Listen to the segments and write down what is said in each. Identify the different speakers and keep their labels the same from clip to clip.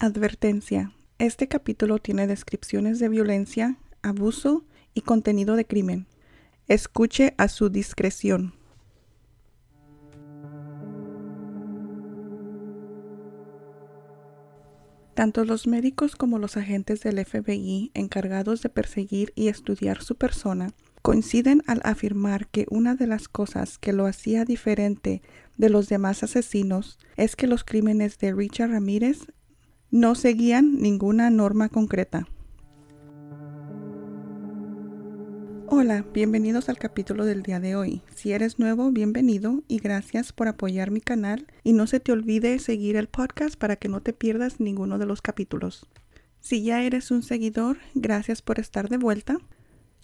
Speaker 1: Advertencia. Este capítulo tiene descripciones de violencia, abuso y contenido de crimen. Escuche a su discreción. Tanto los médicos como los agentes del FBI encargados de perseguir y estudiar su persona coinciden al afirmar que una de las cosas que lo hacía diferente de los demás asesinos es que los crímenes de Richard Ramírez no seguían ninguna norma concreta. Hola, bienvenidos al capítulo del día de hoy. Si eres nuevo, bienvenido y gracias por apoyar mi canal y no se te olvide seguir el podcast para que no te pierdas ninguno de los capítulos. Si ya eres un seguidor, gracias por estar de vuelta.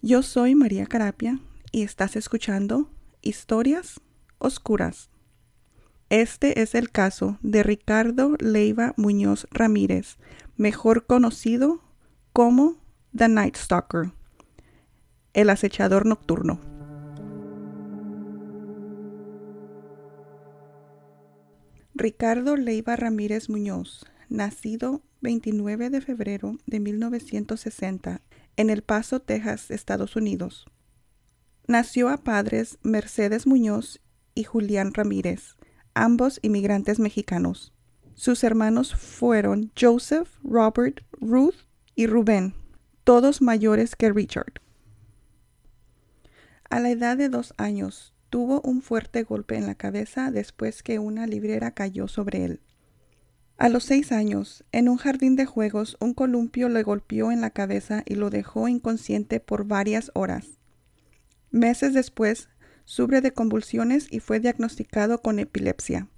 Speaker 1: Yo soy María Carapia y estás escuchando Historias Oscuras. Este es el caso de Ricardo Leiva Muñoz Ramírez, mejor conocido como The Night Stalker, el acechador nocturno. Ricardo Leiva Ramírez Muñoz, nacido 29 de febrero de 1960 en El Paso, Texas, Estados Unidos. Nació a padres Mercedes Muñoz y Julián Ramírez, ambos inmigrantes mexicanos. Sus hermanos fueron Joseph, Robert, Ruth y Rubén, todos mayores que Richard. A la edad de dos años, tuvo un fuerte golpe en la cabeza después que una librera cayó sobre él. A los seis años, en un jardín de juegos, un columpio le golpeó en la cabeza y lo dejó inconsciente por varias horas. Meses después, sufre de convulsiones y fue diagnosticado con epilepsia.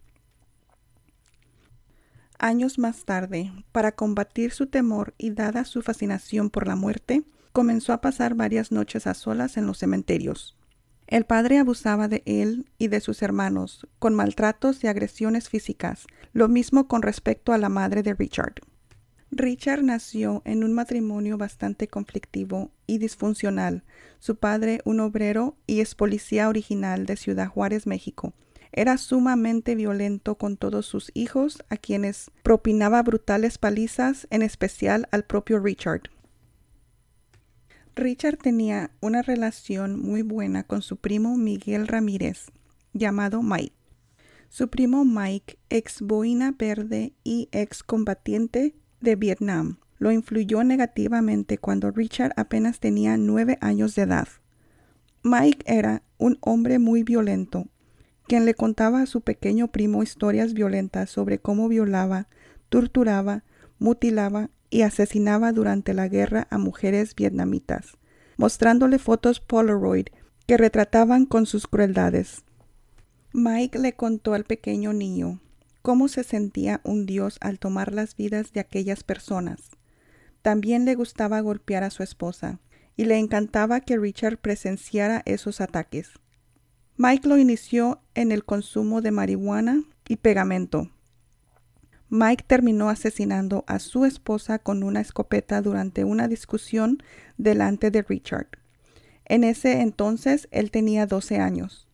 Speaker 1: Años más tarde, para combatir su temor y dada su fascinación por la muerte, comenzó a pasar varias noches a solas en los cementerios. El padre abusaba de él y de sus hermanos, con maltratos y agresiones físicas, lo mismo con respecto a la madre de Richard. Richard nació en un matrimonio bastante conflictivo y disfuncional. Su padre, un obrero y ex policía original de Ciudad Juárez, México, era sumamente violento con todos sus hijos, a quienes propinaba brutales palizas, en especial al propio Richard. Richard tenía una relación muy buena con su primo Miguel Ramírez, llamado Mike. Su primo Mike, ex boina verde y ex combatiente de Vietnam lo influyó negativamente cuando Richard apenas tenía nueve años de edad. Mike era un hombre muy violento, quien le contaba a su pequeño primo historias violentas sobre cómo violaba, torturaba, mutilaba y asesinaba durante la guerra a mujeres vietnamitas, mostrándole fotos Polaroid que retrataban con sus crueldades. Mike le contó al pequeño niño cómo se sentía un dios al tomar las vidas de aquellas personas. También le gustaba golpear a su esposa, y le encantaba que Richard presenciara esos ataques. Mike lo inició en el consumo de marihuana y pegamento. Mike terminó asesinando a su esposa con una escopeta durante una discusión delante de Richard. En ese entonces él tenía 12 años.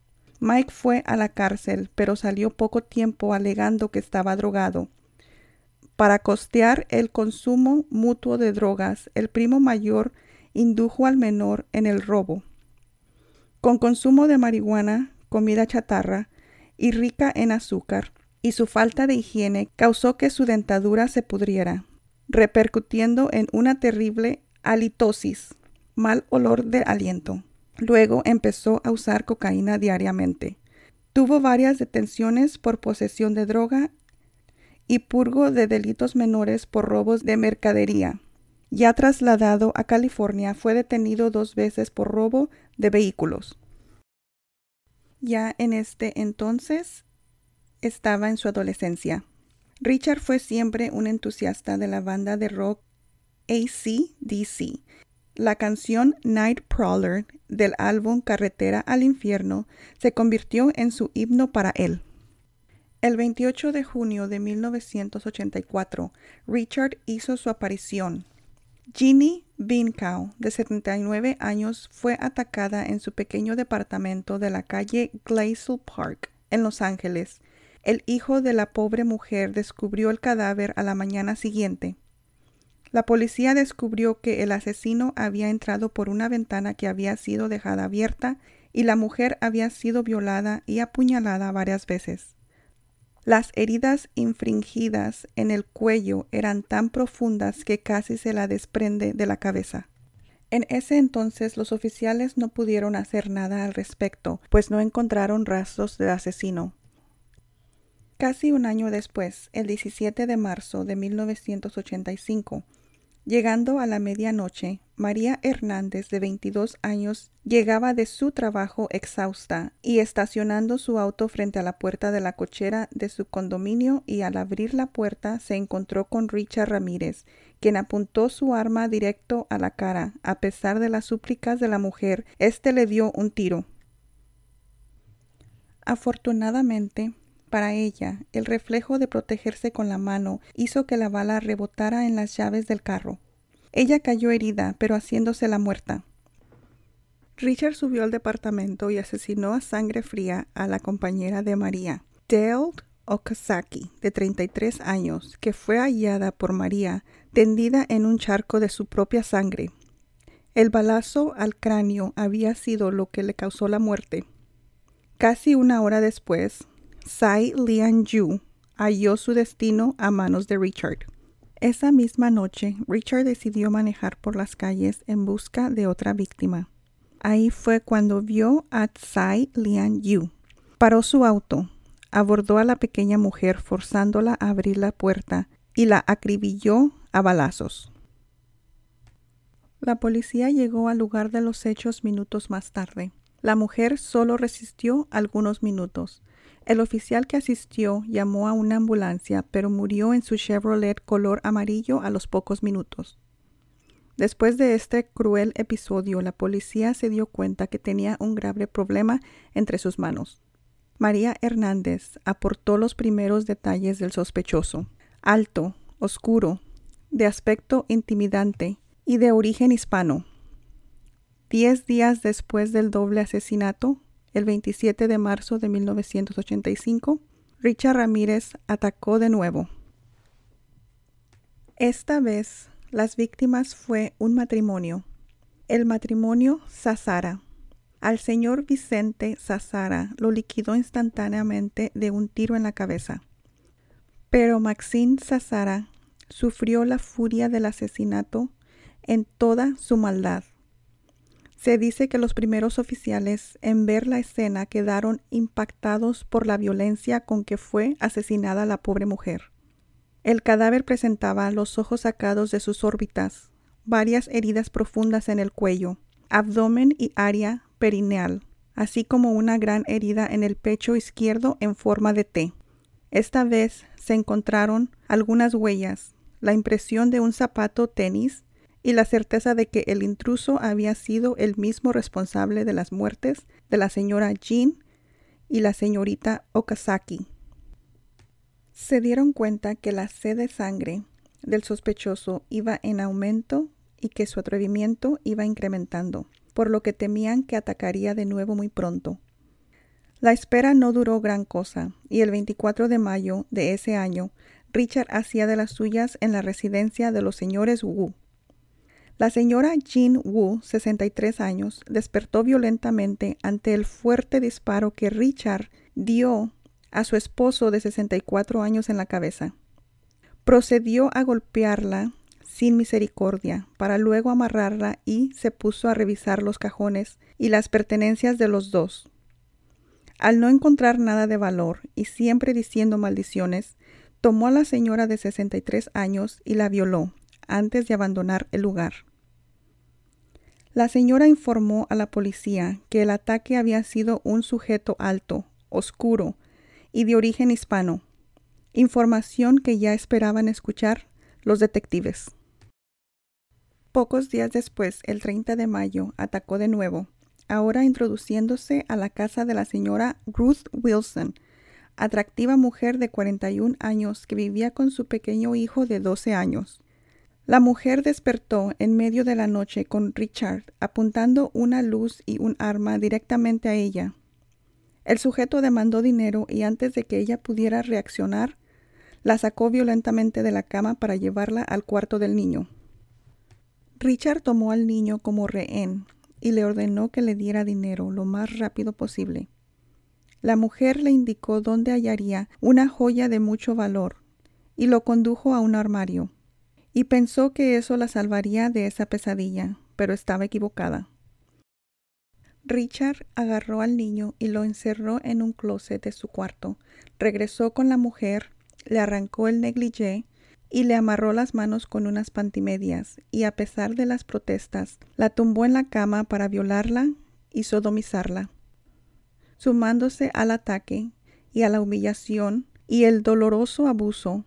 Speaker 1: Mike fue a la cárcel, pero salió poco tiempo alegando que estaba drogado. Para costear el consumo mutuo de drogas, el primo mayor indujo al menor en el robo. Con consumo de marihuana, comida chatarra y rica en azúcar, y su falta de higiene causó que su dentadura se pudriera, repercutiendo en una terrible halitosis, mal olor de aliento. Luego empezó a usar cocaína diariamente. Tuvo varias detenciones por posesión de droga y purgo de delitos menores por robos de mercadería. Ya trasladado a California, fue detenido dos veces por robo de vehículos. Ya en este entonces estaba en su adolescencia. Richard fue siempre un entusiasta de la banda de rock ACDC la canción Night Prowler del álbum Carretera al Infierno se convirtió en su himno para él. El 28 de junio de 1984, Richard hizo su aparición. Ginny Binkow, de 79 años, fue atacada en su pequeño departamento de la calle Glacial Park, en Los Ángeles, el hijo de la pobre mujer descubrió el cadáver a la mañana siguiente. La policía descubrió que el asesino había entrado por una ventana que había sido dejada abierta y la mujer había sido violada y apuñalada varias veces. Las heridas infringidas en el cuello eran tan profundas que casi se la desprende de la cabeza. En ese entonces los oficiales no pudieron hacer nada al respecto, pues no encontraron rastros del asesino. Casi un año después, el 17 de marzo de 1985, llegando a la medianoche, María Hernández, de 22 años, llegaba de su trabajo exhausta y estacionando su auto frente a la puerta de la cochera de su condominio y al abrir la puerta se encontró con Richard Ramírez, quien apuntó su arma directo a la cara. A pesar de las súplicas de la mujer, éste le dio un tiro. Afortunadamente, para ella, el reflejo de protegerse con la mano hizo que la bala rebotara en las llaves del carro. Ella cayó herida, pero haciéndose la muerta. Richard subió al departamento y asesinó a sangre fría a la compañera de María, Dale Okazaki, de 33 años, que fue hallada por María tendida en un charco de su propia sangre. El balazo al cráneo había sido lo que le causó la muerte. Casi una hora después, Tsai Lian Yu halló su destino a manos de Richard. Esa misma noche, Richard decidió manejar por las calles en busca de otra víctima. Ahí fue cuando vio a Tsai Lian Yu. Paró su auto, abordó a la pequeña mujer forzándola a abrir la puerta y la acribilló a balazos. La policía llegó al lugar de los hechos minutos más tarde. La mujer solo resistió algunos minutos. El oficial que asistió llamó a una ambulancia, pero murió en su Chevrolet color amarillo a los pocos minutos. Después de este cruel episodio, la policía se dio cuenta que tenía un grave problema entre sus manos. María Hernández aportó los primeros detalles del sospechoso. Alto, oscuro, de aspecto intimidante y de origen hispano. Diez días después del doble asesinato, el 27 de marzo de 1985, Richard Ramírez atacó de nuevo. Esta vez, las víctimas fue un matrimonio. El matrimonio Sazara. Al señor Vicente Sazara lo liquidó instantáneamente de un tiro en la cabeza. Pero Maxine Sazara sufrió la furia del asesinato en toda su maldad. Se dice que los primeros oficiales en ver la escena quedaron impactados por la violencia con que fue asesinada la pobre mujer. El cadáver presentaba los ojos sacados de sus órbitas, varias heridas profundas en el cuello, abdomen y área perineal, así como una gran herida en el pecho izquierdo en forma de T. Esta vez se encontraron algunas huellas, la impresión de un zapato tenis y la certeza de que el intruso había sido el mismo responsable de las muertes de la señora Jean y la señorita Okazaki. Se dieron cuenta que la sed de sangre del sospechoso iba en aumento y que su atrevimiento iba incrementando, por lo que temían que atacaría de nuevo muy pronto. La espera no duró gran cosa, y el 24 de mayo de ese año, Richard hacía de las suyas en la residencia de los señores Wu, la señora Jean Wu, 63 años, despertó violentamente ante el fuerte disparo que Richard dio a su esposo de 64 años en la cabeza. Procedió a golpearla sin misericordia, para luego amarrarla y se puso a revisar los cajones y las pertenencias de los dos. Al no encontrar nada de valor y siempre diciendo maldiciones, tomó a la señora de 63 años y la violó antes de abandonar el lugar. La señora informó a la policía que el ataque había sido un sujeto alto, oscuro y de origen hispano, información que ya esperaban escuchar los detectives. Pocos días después, el 30 de mayo, atacó de nuevo, ahora introduciéndose a la casa de la señora Ruth Wilson, atractiva mujer de 41 años que vivía con su pequeño hijo de 12 años. La mujer despertó en medio de la noche con Richard apuntando una luz y un arma directamente a ella. El sujeto demandó dinero y antes de que ella pudiera reaccionar, la sacó violentamente de la cama para llevarla al cuarto del niño. Richard tomó al niño como rehén y le ordenó que le diera dinero lo más rápido posible. La mujer le indicó dónde hallaría una joya de mucho valor y lo condujo a un armario, y pensó que eso la salvaría de esa pesadilla, pero estaba equivocada. Richard agarró al niño y lo encerró en un closet de su cuarto. Regresó con la mujer, le arrancó el negligé y le amarró las manos con unas pantimedias, y a pesar de las protestas, la tumbó en la cama para violarla y sodomizarla. Sumándose al ataque y a la humillación y el doloroso abuso,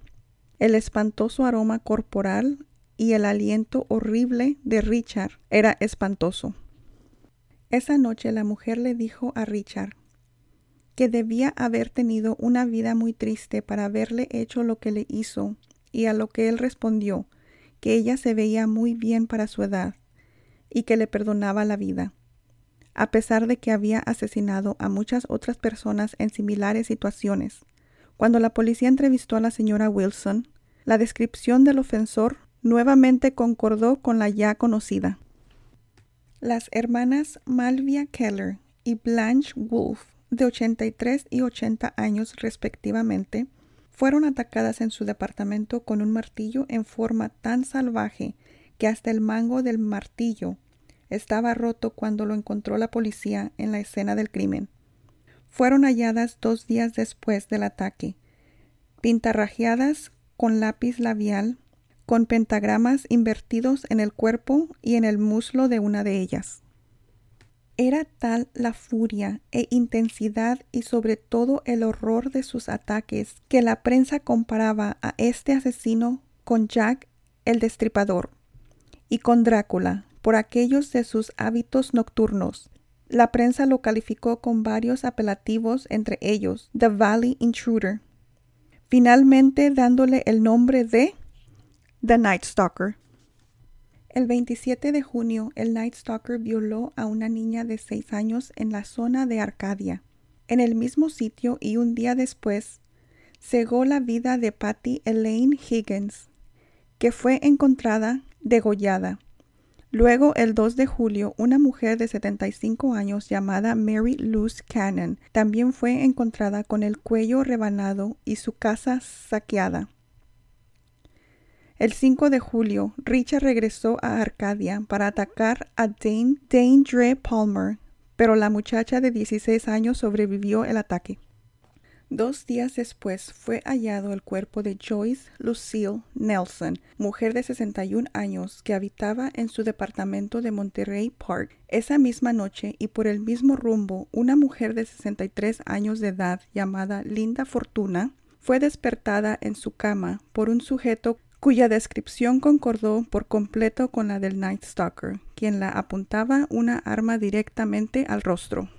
Speaker 1: el espantoso aroma corporal y el aliento horrible de Richard era espantoso. Esa noche la mujer le dijo a Richard que debía haber tenido una vida muy triste para haberle hecho lo que le hizo, y a lo que él respondió que ella se veía muy bien para su edad y que le perdonaba la vida, a pesar de que había asesinado a muchas otras personas en similares situaciones. Cuando la policía entrevistó a la señora Wilson, la descripción del ofensor nuevamente concordó con la ya conocida. Las hermanas Malvia Keller y Blanche Wolf, de 83 y 80 años respectivamente, fueron atacadas en su departamento con un martillo en forma tan salvaje que hasta el mango del martillo estaba roto cuando lo encontró la policía en la escena del crimen. Fueron halladas dos días después del ataque, pintarrajeadas con lápiz labial con pentagramas invertidos en el cuerpo y en el muslo de una de ellas. Era tal la furia e intensidad y sobre todo el horror de sus ataques que la prensa comparaba a este asesino con Jack el Destripador y con Drácula por aquellos de sus hábitos nocturnos. La prensa lo calificó con varios apelativos, entre ellos The Valley Intruder, finalmente dándole el nombre de The Night Stalker. El 27 de junio, el Night Stalker violó a una niña de seis años en la zona de Arcadia. En el mismo sitio y un día después, cegó la vida de Patty Elaine Higgins, que fue encontrada degollada. Luego, el 2 de julio, una mujer de 75 años llamada Mary Luz Cannon también fue encontrada con el cuello rebanado y su casa saqueada. El 5 de julio, Richard regresó a Arcadia para atacar a Dane, Dane Palmer, pero la muchacha de 16 años sobrevivió el ataque. Dos días después fue hallado el cuerpo de Joyce Lucille Nelson, mujer de 61 años que habitaba en su departamento de Monterey Park. Esa misma noche y por el mismo rumbo, una mujer de 63 años de edad llamada Linda Fortuna fue despertada en su cama por un sujeto cuya descripción concordó por completo con la del Night Stalker, quien la apuntaba una arma directamente al rostro.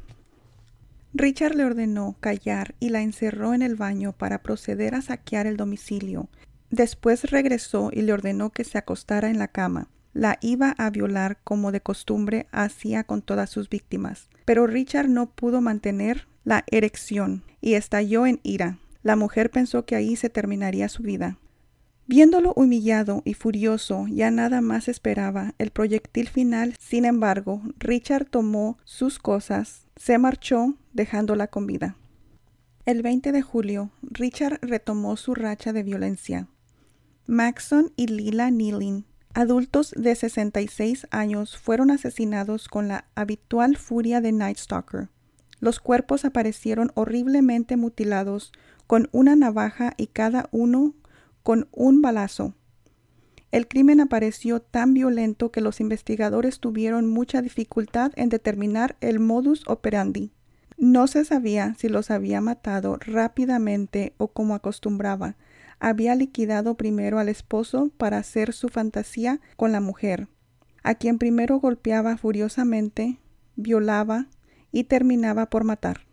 Speaker 1: Richard le ordenó callar y la encerró en el baño para proceder a saquear el domicilio. Después regresó y le ordenó que se acostara en la cama. La iba a violar como de costumbre hacía con todas sus víctimas. Pero Richard no pudo mantener la erección y estalló en ira. La mujer pensó que ahí se terminaría su vida. Viéndolo humillado y furioso, ya nada más esperaba el proyectil final. Sin embargo, Richard tomó sus cosas, se marchó, dejándola con vida. El 20 de julio, Richard retomó su racha de violencia. Maxon y Lila Neeling, adultos de 66 años, fueron asesinados con la habitual furia de Night Stalker. Los cuerpos aparecieron horriblemente mutilados, con una navaja y cada uno con un balazo. El crimen apareció tan violento que los investigadores tuvieron mucha dificultad en determinar el modus operandi. No se sabía si los había matado rápidamente o como acostumbraba. Había liquidado primero al esposo para hacer su fantasía con la mujer, a quien primero golpeaba furiosamente, violaba y terminaba por matar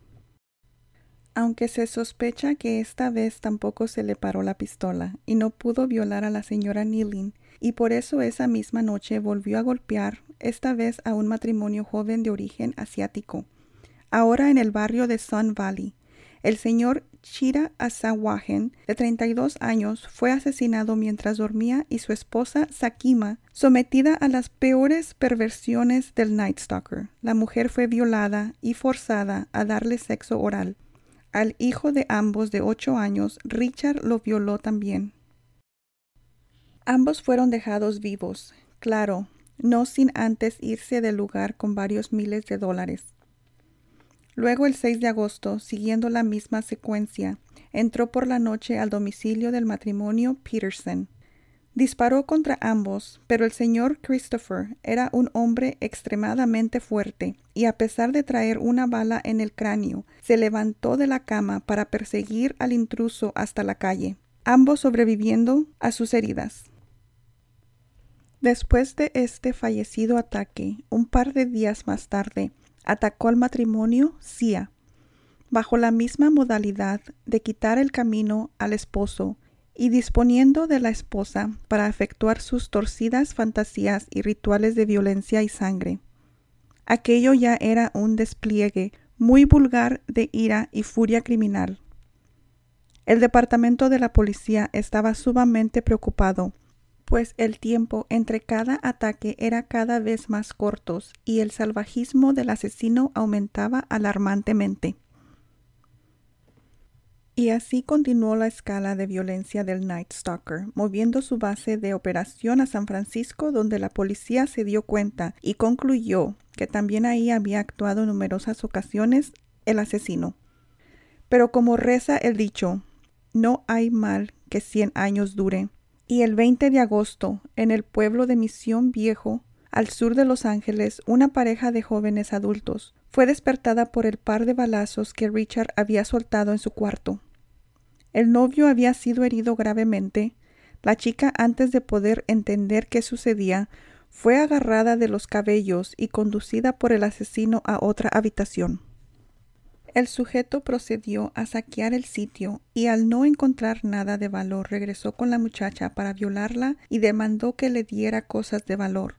Speaker 1: aunque se sospecha que esta vez tampoco se le paró la pistola y no pudo violar a la señora Neeling, y por eso esa misma noche volvió a golpear, esta vez a un matrimonio joven de origen asiático. ahora en el barrio de Sun Valley. El señor Chira Asawagen, de 32 años, fue asesinado mientras dormía y su esposa Sakima, sometida a las peores perversiones del Night Stalker. La mujer fue violada y forzada a darle sexo oral. Al hijo de ambos de 8 años, Richard lo violó también. Ambos fueron dejados vivos, claro, no sin antes irse del lugar con varios miles de dólares. Luego, el 6 de agosto, siguiendo la misma secuencia, entró por la noche al domicilio del matrimonio Peterson. Disparó contra ambos, pero el señor Christopher era un hombre extremadamente fuerte y a pesar de traer una bala en el cráneo, se levantó de la cama para perseguir al intruso hasta la calle, ambos sobreviviendo a sus heridas. Después de este fallecido ataque, un par de días más tarde, atacó al matrimonio Sia, bajo la misma modalidad de quitar el camino al esposo y disponiendo de la esposa para efectuar sus torcidas fantasías y rituales de violencia y sangre. Aquello ya era un despliegue muy vulgar de ira y furia criminal. El departamento de la policía estaba sumamente preocupado pues el tiempo entre cada ataque era cada vez más cortos y el salvajismo del asesino aumentaba alarmantemente. Y así continuó la escala de violencia del Night Stalker, moviendo su base de operación a San Francisco, donde la policía se dio cuenta y concluyó que también ahí había actuado en numerosas ocasiones el asesino. Pero como reza el dicho, no hay mal que cien años dure, y el 20 de agosto, en el pueblo de Misión Viejo, al sur de Los Ángeles, una pareja de jóvenes adultos fue despertada por el par de balazos que Richard había soltado en su cuarto. El novio había sido herido gravemente. La chica, antes de poder entender qué sucedía, fue agarrada de los cabellos y conducida por el asesino a otra habitación. El sujeto procedió a saquear el sitio y al no encontrar nada de valor regresó con la muchacha para violarla y demandó que le diera cosas de valor.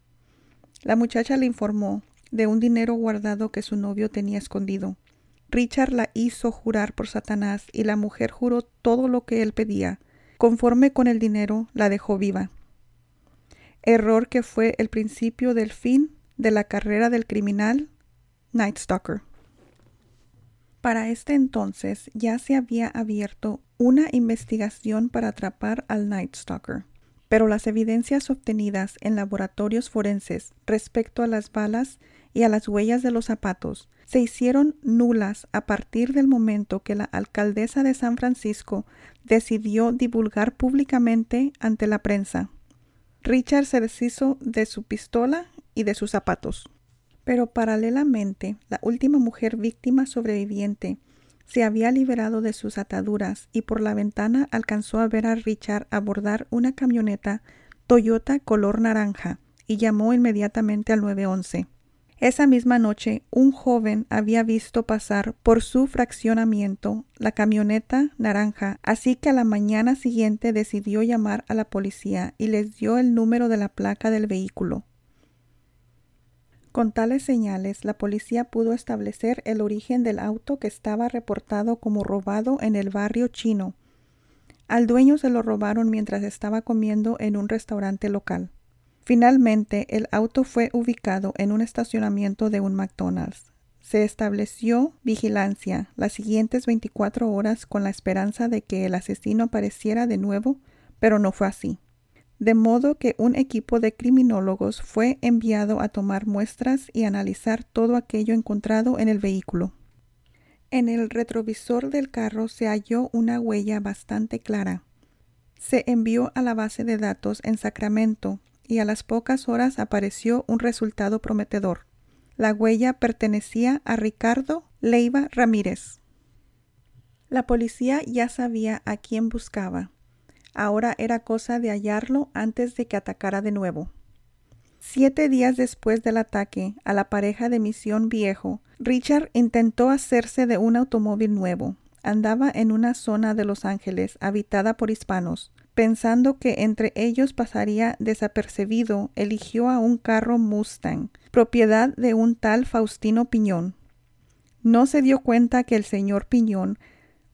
Speaker 1: La muchacha le informó de un dinero guardado que su novio tenía escondido. Richard la hizo jurar por Satanás y la mujer juró todo lo que él pedía. Conforme con el dinero, la dejó viva. Error que fue el principio del fin de la carrera del criminal Night Stalker. Para este entonces ya se había abierto una investigación para atrapar al Night Stalker, pero las evidencias obtenidas en laboratorios forenses respecto a las balas y a las huellas de los zapatos se hicieron nulas a partir del momento que la alcaldesa de San Francisco decidió divulgar públicamente ante la prensa. Richard se deshizo de su pistola y de sus zapatos. Pero paralelamente, la última mujer víctima sobreviviente se había liberado de sus ataduras y por la ventana alcanzó a ver a Richard abordar una camioneta Toyota color naranja y llamó inmediatamente al 911. Esa misma noche, un joven había visto pasar por su fraccionamiento la camioneta naranja, así que a la mañana siguiente decidió llamar a la policía y les dio el número de la placa del vehículo. Con tales señales, la policía pudo establecer el origen del auto que estaba reportado como robado en el barrio chino. Al dueño se lo robaron mientras estaba comiendo en un restaurante local. Finalmente, el auto fue ubicado en un estacionamiento de un McDonald's. Se estableció vigilancia las siguientes 24 horas con la esperanza de que el asesino apareciera de nuevo, pero no fue así de modo que un equipo de criminólogos fue enviado a tomar muestras y analizar todo aquello encontrado en el vehículo. En el retrovisor del carro se halló una huella bastante clara. Se envió a la base de datos en Sacramento y a las pocas horas apareció un resultado prometedor. La huella pertenecía a Ricardo Leiva Ramírez. La policía ya sabía a quién buscaba Ahora era cosa de hallarlo antes de que atacara de nuevo. Siete días después del ataque a la pareja de Misión Viejo, Richard intentó hacerse de un automóvil nuevo. Andaba en una zona de Los Ángeles habitada por hispanos. Pensando que entre ellos pasaría desapercibido, eligió a un carro Mustang, propiedad de un tal Faustino Piñón. No se dio cuenta que el señor Piñón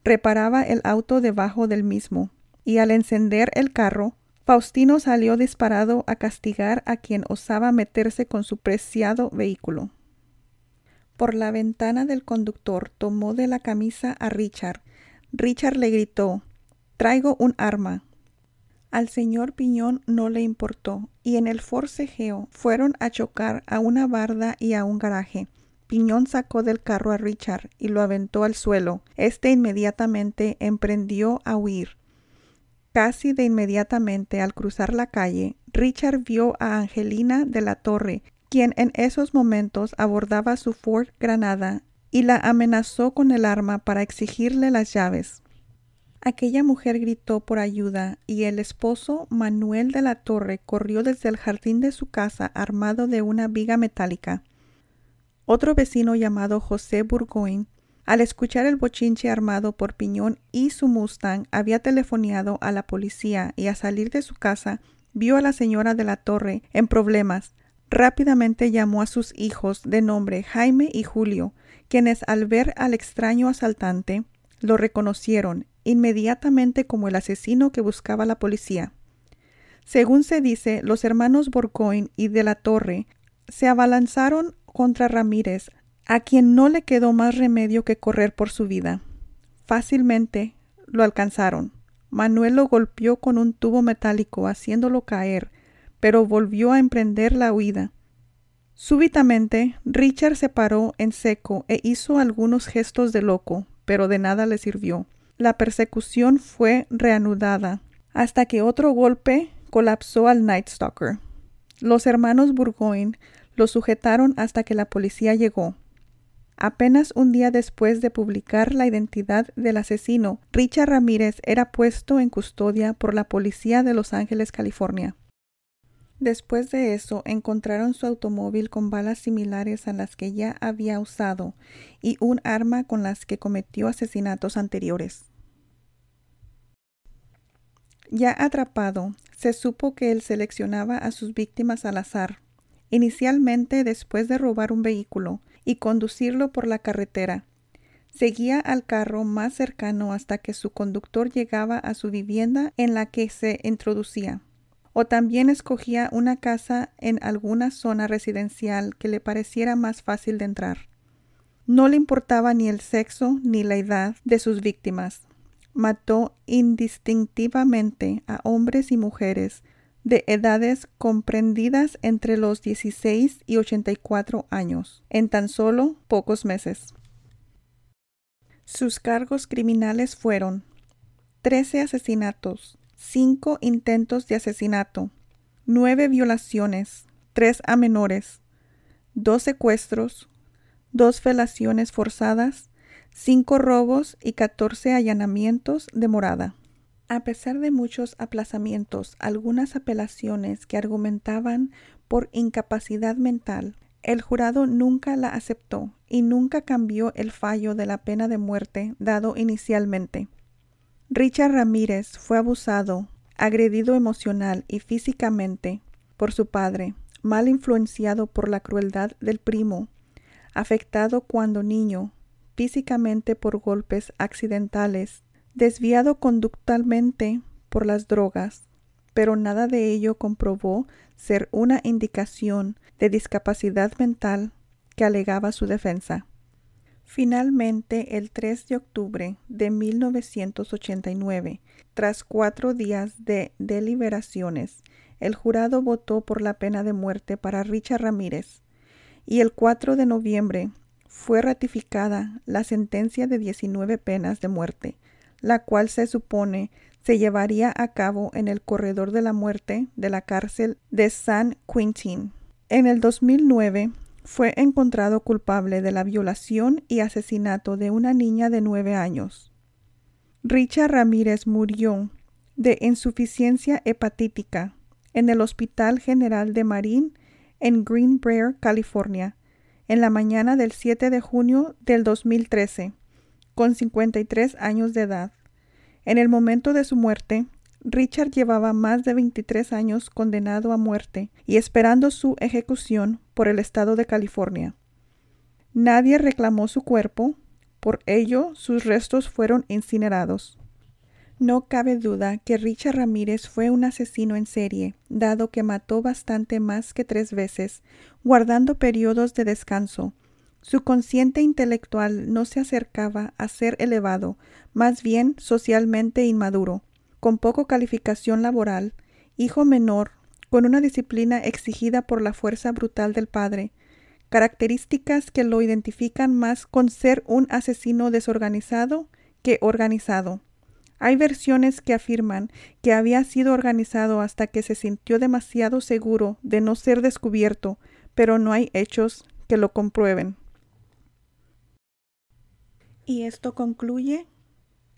Speaker 1: reparaba el auto debajo del mismo, y al encender el carro, Faustino salió disparado a castigar a quien osaba meterse con su preciado vehículo. Por la ventana del conductor tomó de la camisa a Richard. Richard le gritó Traigo un arma. Al señor Piñón no le importó, y en el forcejeo fueron a chocar a una barda y a un garaje. Piñón sacó del carro a Richard y lo aventó al suelo. Este inmediatamente emprendió a huir. Casi de inmediatamente al cruzar la calle, Richard vio a Angelina de la Torre, quien en esos momentos abordaba su Ford Granada y la amenazó con el arma para exigirle las llaves. Aquella mujer gritó por ayuda y el esposo Manuel de la Torre corrió desde el jardín de su casa armado de una viga metálica. Otro vecino llamado José Burgoyne al escuchar el bochinche armado por Piñón y su Mustang, había telefoneado a la policía y a salir de su casa vio a la señora de la Torre en problemas. Rápidamente llamó a sus hijos de nombre Jaime y Julio, quienes al ver al extraño asaltante lo reconocieron inmediatamente como el asesino que buscaba la policía. Según se dice, los hermanos Borgoyne y de la Torre se abalanzaron contra Ramírez, a quien no le quedó más remedio que correr por su vida. Fácilmente lo alcanzaron. Manuel lo golpeó con un tubo metálico haciéndolo caer, pero volvió a emprender la huida. Súbitamente, Richard se paró en seco e hizo algunos gestos de loco, pero de nada le sirvió. La persecución fue reanudada, hasta que otro golpe colapsó al Night Stalker. Los hermanos Burgoyne lo sujetaron hasta que la policía llegó. Apenas un día después de publicar la identidad del asesino, Richard Ramírez era puesto en custodia por la policía de Los Ángeles, California. Después de eso, encontraron su automóvil con balas similares a las que ya había usado y un arma con las que cometió asesinatos anteriores. Ya atrapado, se supo que él seleccionaba a sus víctimas al azar, inicialmente después de robar un vehículo, y conducirlo por la carretera. Seguía al carro más cercano hasta que su conductor llegaba a su vivienda en la que se introducía. O también escogía una casa en alguna zona residencial que le pareciera más fácil de entrar. No le importaba ni el sexo ni la edad de sus víctimas. Mató indistintivamente a hombres y mujeres de edades comprendidas entre los 16 y 84 años, en tan solo pocos meses. Sus cargos criminales fueron 13 asesinatos, 5 intentos de asesinato, 9 violaciones, 3 a menores, 2 secuestros, 2 felaciones forzadas, 5 robos y 14 allanamientos de morada. A pesar de muchos aplazamientos, algunas apelaciones que argumentaban por incapacidad mental, el jurado nunca la aceptó y nunca cambió el fallo de la pena de muerte dado inicialmente. Richard Ramírez fue abusado, agredido emocional y físicamente por su padre, mal influenciado por la crueldad del primo, afectado cuando niño, físicamente por golpes accidentales desviado conductalmente por las drogas, pero nada de ello comprobó ser una indicación de discapacidad mental que alegaba su defensa. Finalmente, el 3 de octubre de 1989, tras cuatro días de deliberaciones, el jurado votó por la pena de muerte para Richard Ramírez y el 4 de noviembre fue ratificada la sentencia de 19 penas de muerte, la cual se supone se llevaría a cabo en el corredor de la muerte de la cárcel de San Quintín. En el 2009 fue encontrado culpable de la violación y asesinato de una niña de nueve años. Richard Ramírez murió de insuficiencia hepatítica en el Hospital General de Marín en Green Brier, California, en la mañana del 7 de junio del 2013 con 53 años de edad. En el momento de su muerte, Richard llevaba más de 23 años condenado a muerte y esperando su ejecución por el estado de California. Nadie reclamó su cuerpo, por ello sus restos fueron incinerados. No cabe duda que Richard Ramírez fue un asesino en serie, dado que mató bastante más que tres veces, guardando periodos de descanso. Su consciente intelectual no se acercaba a ser elevado, más bien socialmente inmaduro, con poco calificación laboral, hijo menor, con una disciplina exigida por la fuerza brutal del padre, características que lo identifican más con ser un asesino desorganizado que organizado. Hay versiones que afirman que había sido organizado hasta que se sintió demasiado seguro de no ser descubierto, pero no hay hechos que lo comprueben. Y esto concluye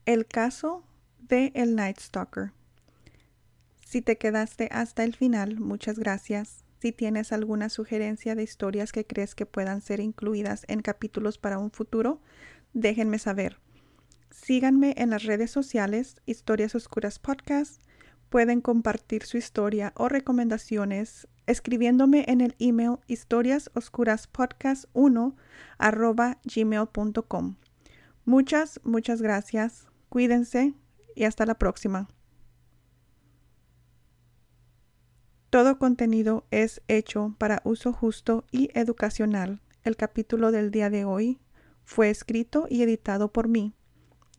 Speaker 1: el caso de el Night Stalker. Si te quedaste hasta el final, muchas gracias. Si tienes alguna sugerencia de historias que crees que puedan ser incluidas en capítulos para un futuro, déjenme saber. Síganme en las redes sociales Historias Oscuras Podcast. Pueden compartir su historia o recomendaciones escribiéndome en el email historiasoscuraspodcast1 arroba gmail.com. Muchas, muchas gracias. Cuídense y hasta la próxima. Todo contenido es hecho para uso justo y educacional. El capítulo del día de hoy fue escrito y editado por mí.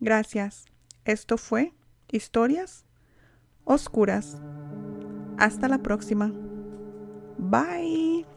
Speaker 1: Gracias. Esto fue Historias Oscuras. Hasta la próxima. Bye.